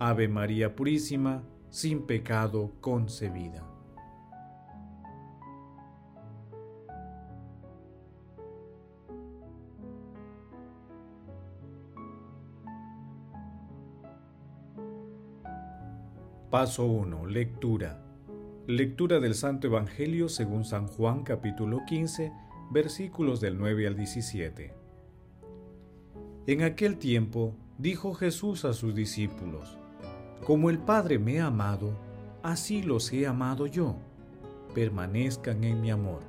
Ave María Purísima, sin pecado concebida. Paso 1. Lectura. Lectura del Santo Evangelio según San Juan capítulo 15 versículos del 9 al 17. En aquel tiempo dijo Jesús a sus discípulos, Como el Padre me ha amado, así los he amado yo. Permanezcan en mi amor.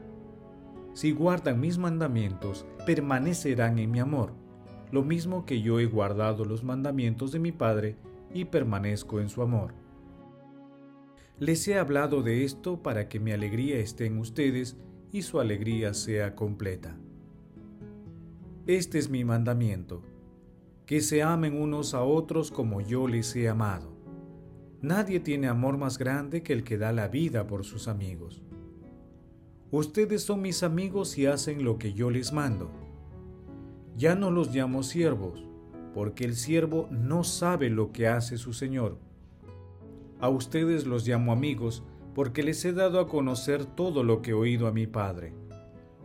Si guardan mis mandamientos, permanecerán en mi amor, lo mismo que yo he guardado los mandamientos de mi Padre y permanezco en su amor. Les he hablado de esto para que mi alegría esté en ustedes y su alegría sea completa. Este es mi mandamiento, que se amen unos a otros como yo les he amado. Nadie tiene amor más grande que el que da la vida por sus amigos. Ustedes son mis amigos y hacen lo que yo les mando. Ya no los llamo siervos, porque el siervo no sabe lo que hace su Señor. A ustedes los llamo amigos, porque les he dado a conocer todo lo que he oído a mi Padre.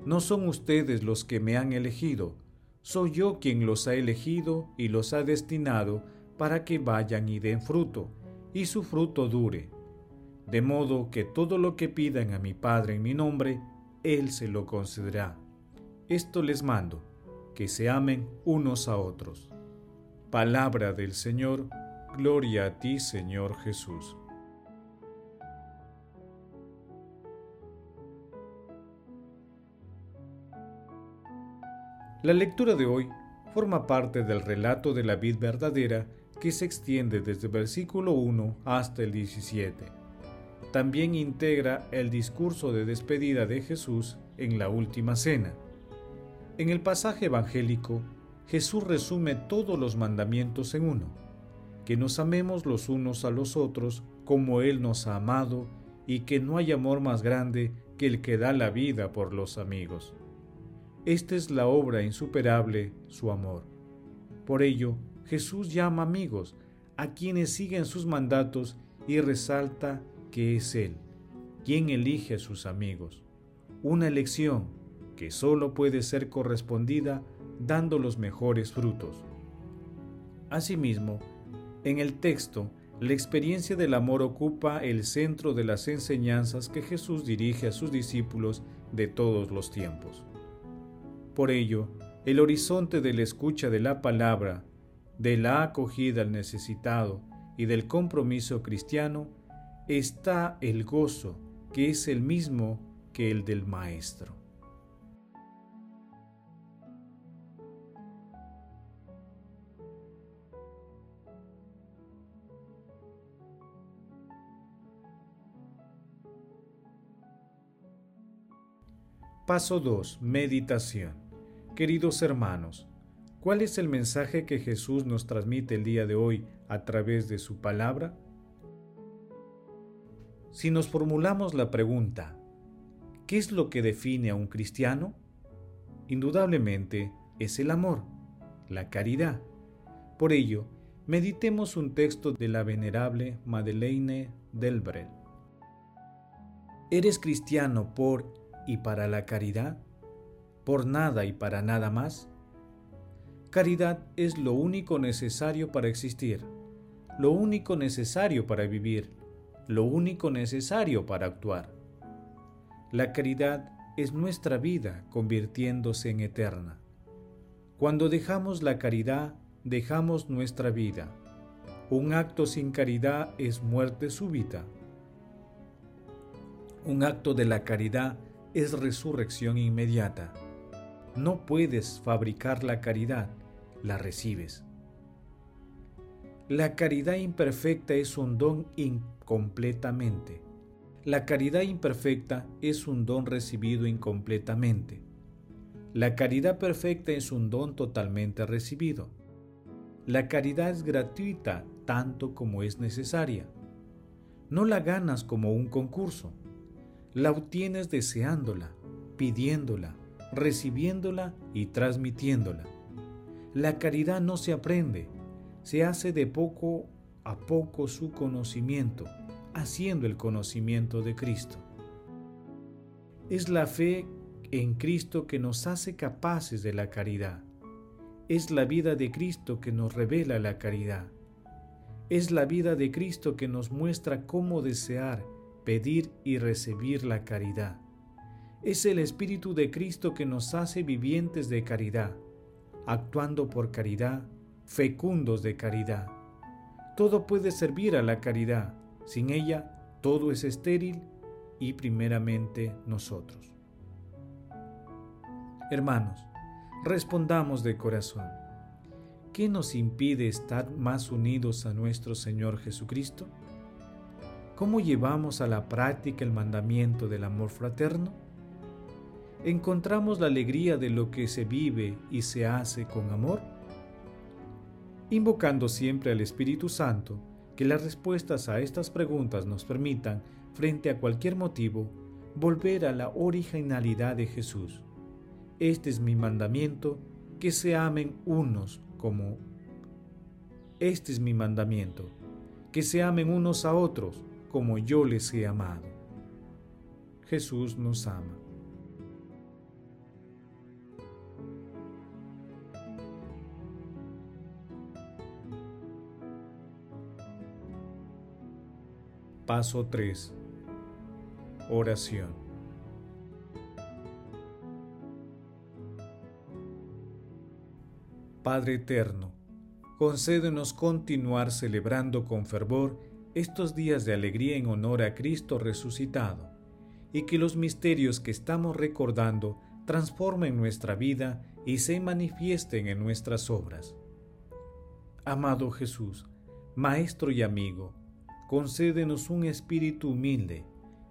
No son ustedes los que me han elegido, soy yo quien los ha elegido y los ha destinado para que vayan y den fruto, y su fruto dure. De modo que todo lo que pidan a mi Padre en mi nombre, Él se lo concederá. Esto les mando, que se amen unos a otros. Palabra del Señor, gloria a ti Señor Jesús. La lectura de hoy forma parte del relato de la vid verdadera que se extiende desde el versículo 1 hasta el 17. También integra el discurso de despedida de Jesús en la última cena. En el pasaje evangélico, Jesús resume todos los mandamientos en uno, que nos amemos los unos a los otros como Él nos ha amado y que no hay amor más grande que el que da la vida por los amigos. Esta es la obra insuperable, su amor. Por ello, Jesús llama amigos a quienes siguen sus mandatos y resalta que es Él quien elige a sus amigos. Una elección que solo puede ser correspondida dando los mejores frutos. Asimismo, en el texto, la experiencia del amor ocupa el centro de las enseñanzas que Jesús dirige a sus discípulos de todos los tiempos. Por ello, el horizonte de la escucha de la palabra, de la acogida al necesitado y del compromiso cristiano, está el gozo, que es el mismo que el del Maestro. Paso 2. Meditación. Queridos hermanos, ¿cuál es el mensaje que Jesús nos transmite el día de hoy a través de su palabra? Si nos formulamos la pregunta, ¿qué es lo que define a un cristiano? Indudablemente es el amor, la caridad. Por ello, meditemos un texto de la venerable Madeleine Delbrel. ¿Eres cristiano por y para la caridad? por nada y para nada más? Caridad es lo único necesario para existir, lo único necesario para vivir, lo único necesario para actuar. La caridad es nuestra vida convirtiéndose en eterna. Cuando dejamos la caridad, dejamos nuestra vida. Un acto sin caridad es muerte súbita. Un acto de la caridad es resurrección inmediata. No puedes fabricar la caridad, la recibes. La caridad imperfecta es un don incompletamente. La caridad imperfecta es un don recibido incompletamente. La caridad perfecta es un don totalmente recibido. La caridad es gratuita tanto como es necesaria. No la ganas como un concurso. La obtienes deseándola, pidiéndola, recibiéndola y transmitiéndola. La caridad no se aprende, se hace de poco a poco su conocimiento, haciendo el conocimiento de Cristo. Es la fe en Cristo que nos hace capaces de la caridad. Es la vida de Cristo que nos revela la caridad. Es la vida de Cristo que nos muestra cómo desear, pedir y recibir la caridad. Es el Espíritu de Cristo que nos hace vivientes de caridad, actuando por caridad, fecundos de caridad. Todo puede servir a la caridad, sin ella todo es estéril y primeramente nosotros. Hermanos, respondamos de corazón. ¿Qué nos impide estar más unidos a nuestro Señor Jesucristo? ¿Cómo llevamos a la práctica el mandamiento del amor fraterno? ¿Encontramos la alegría de lo que se vive y se hace con amor? Invocando siempre al Espíritu Santo, que las respuestas a estas preguntas nos permitan, frente a cualquier motivo, volver a la originalidad de Jesús. Este es mi mandamiento, que se amen unos como... Este es mi mandamiento, que se amen unos a otros como yo les he amado. Jesús nos ama. Paso 3. Oración. Padre Eterno, concédenos continuar celebrando con fervor estos días de alegría en honor a Cristo resucitado, y que los misterios que estamos recordando transformen nuestra vida y se manifiesten en nuestras obras. Amado Jesús, Maestro y amigo, concédenos un espíritu humilde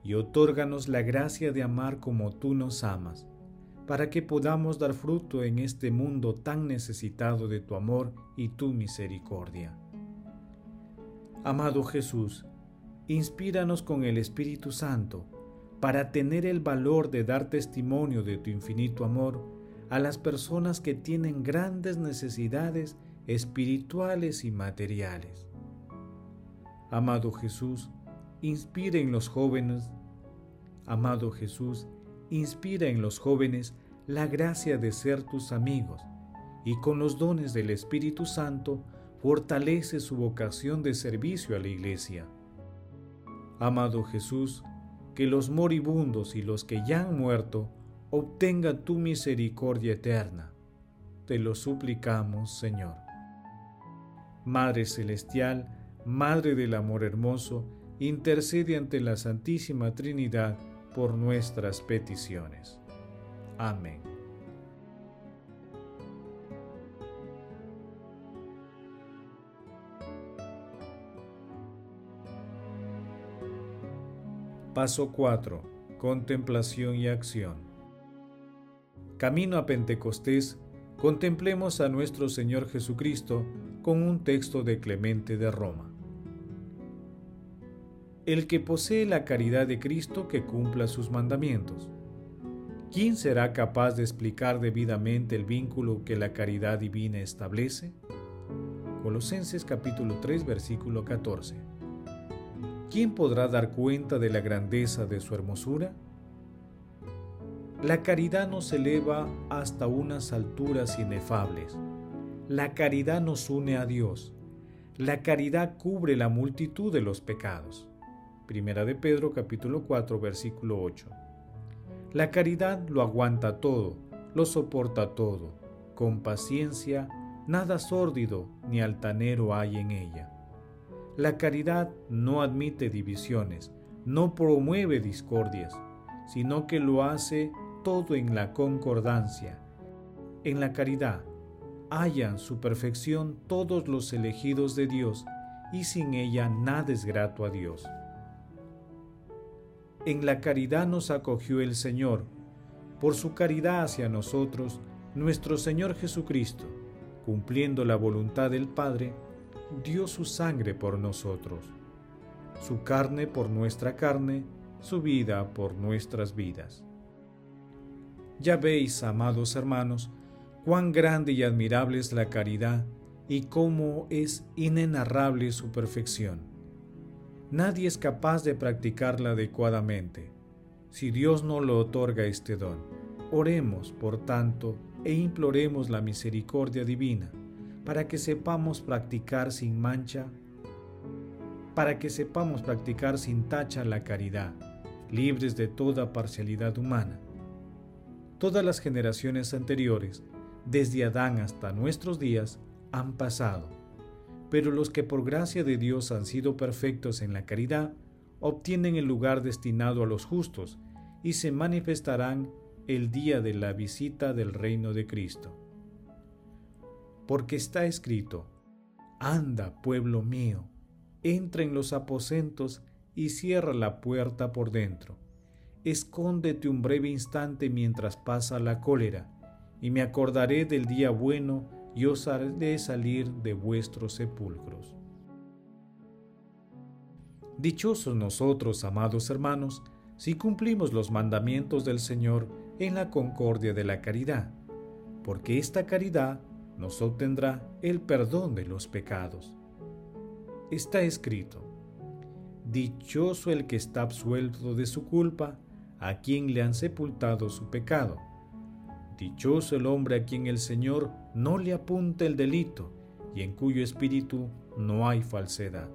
y otórganos la gracia de amar como tú nos amas, para que podamos dar fruto en este mundo tan necesitado de tu amor y tu misericordia. Amado Jesús, inspíranos con el Espíritu Santo para tener el valor de dar testimonio de tu infinito amor a las personas que tienen grandes necesidades espirituales y materiales. Amado Jesús, inspira en los jóvenes, amado Jesús, inspira en los jóvenes la gracia de ser tus amigos y con los dones del Espíritu Santo fortalece su vocación de servicio a la Iglesia. Amado Jesús, que los moribundos y los que ya han muerto obtengan tu misericordia eterna. Te lo suplicamos, Señor. Madre Celestial, Madre del Amor Hermoso, intercede ante la Santísima Trinidad por nuestras peticiones. Amén. Paso 4. Contemplación y acción. Camino a Pentecostés, contemplemos a nuestro Señor Jesucristo con un texto de Clemente de Roma. El que posee la caridad de Cristo que cumpla sus mandamientos. ¿Quién será capaz de explicar debidamente el vínculo que la caridad divina establece? Colosenses capítulo 3 versículo 14. ¿Quién podrá dar cuenta de la grandeza de su hermosura? La caridad nos eleva hasta unas alturas inefables. La caridad nos une a Dios. La caridad cubre la multitud de los pecados. Primera de Pedro capítulo 4 versículo 8. La caridad lo aguanta todo, lo soporta todo. Con paciencia, nada sórdido ni altanero hay en ella. La caridad no admite divisiones, no promueve discordias, sino que lo hace todo en la concordancia. En la caridad, hallan su perfección todos los elegidos de Dios, y sin ella nada es grato a Dios. En la caridad nos acogió el Señor, por su caridad hacia nosotros, nuestro Señor Jesucristo, cumpliendo la voluntad del Padre, dio su sangre por nosotros, su carne por nuestra carne, su vida por nuestras vidas. Ya veis, amados hermanos, cuán grande y admirable es la caridad y cómo es inenarrable su perfección. Nadie es capaz de practicarla adecuadamente. Si Dios no lo otorga este don, oremos, por tanto, e imploremos la misericordia divina, para que sepamos practicar sin mancha, para que sepamos practicar sin tacha la caridad, libres de toda parcialidad humana. Todas las generaciones anteriores, desde Adán hasta nuestros días, han pasado, pero los que por gracia de Dios han sido perfectos en la caridad, obtienen el lugar destinado a los justos y se manifestarán el día de la visita del reino de Cristo. Porque está escrito, Anda, pueblo mío, entra en los aposentos y cierra la puerta por dentro. Escóndete un breve instante mientras pasa la cólera, y me acordaré del día bueno y os haré salir de vuestros sepulcros. Dichosos nosotros, amados hermanos, si cumplimos los mandamientos del Señor en la concordia de la caridad, porque esta caridad nos obtendrá el perdón de los pecados. Está escrito, Dichoso el que está absuelto de su culpa, a quien le han sepultado su pecado. Dichoso el hombre a quien el Señor no le apunta el delito y en cuyo espíritu no hay falsedad.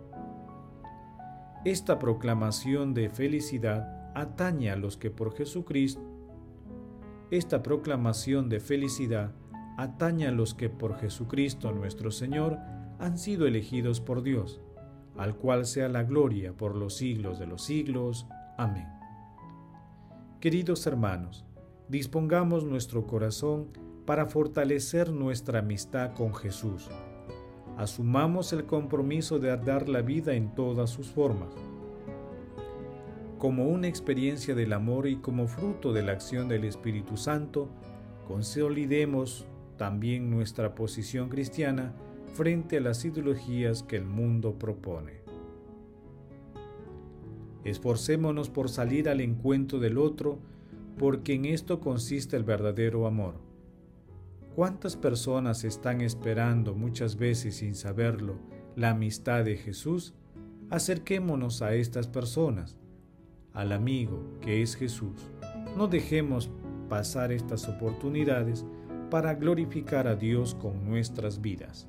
Esta proclamación de felicidad atañe a los que por Jesucristo esta proclamación de felicidad atañe a los que por Jesucristo nuestro Señor han sido elegidos por Dios, al cual sea la gloria por los siglos de los siglos. Amén. Queridos hermanos, dispongamos nuestro corazón para fortalecer nuestra amistad con Jesús. Asumamos el compromiso de dar la vida en todas sus formas como una experiencia del amor y como fruto de la acción del Espíritu Santo, consolidemos también nuestra posición cristiana frente a las ideologías que el mundo propone. Esforcémonos por salir al encuentro del otro, porque en esto consiste el verdadero amor. ¿Cuántas personas están esperando muchas veces sin saberlo la amistad de Jesús? Acerquémonos a estas personas al amigo que es Jesús. No dejemos pasar estas oportunidades para glorificar a Dios con nuestras vidas.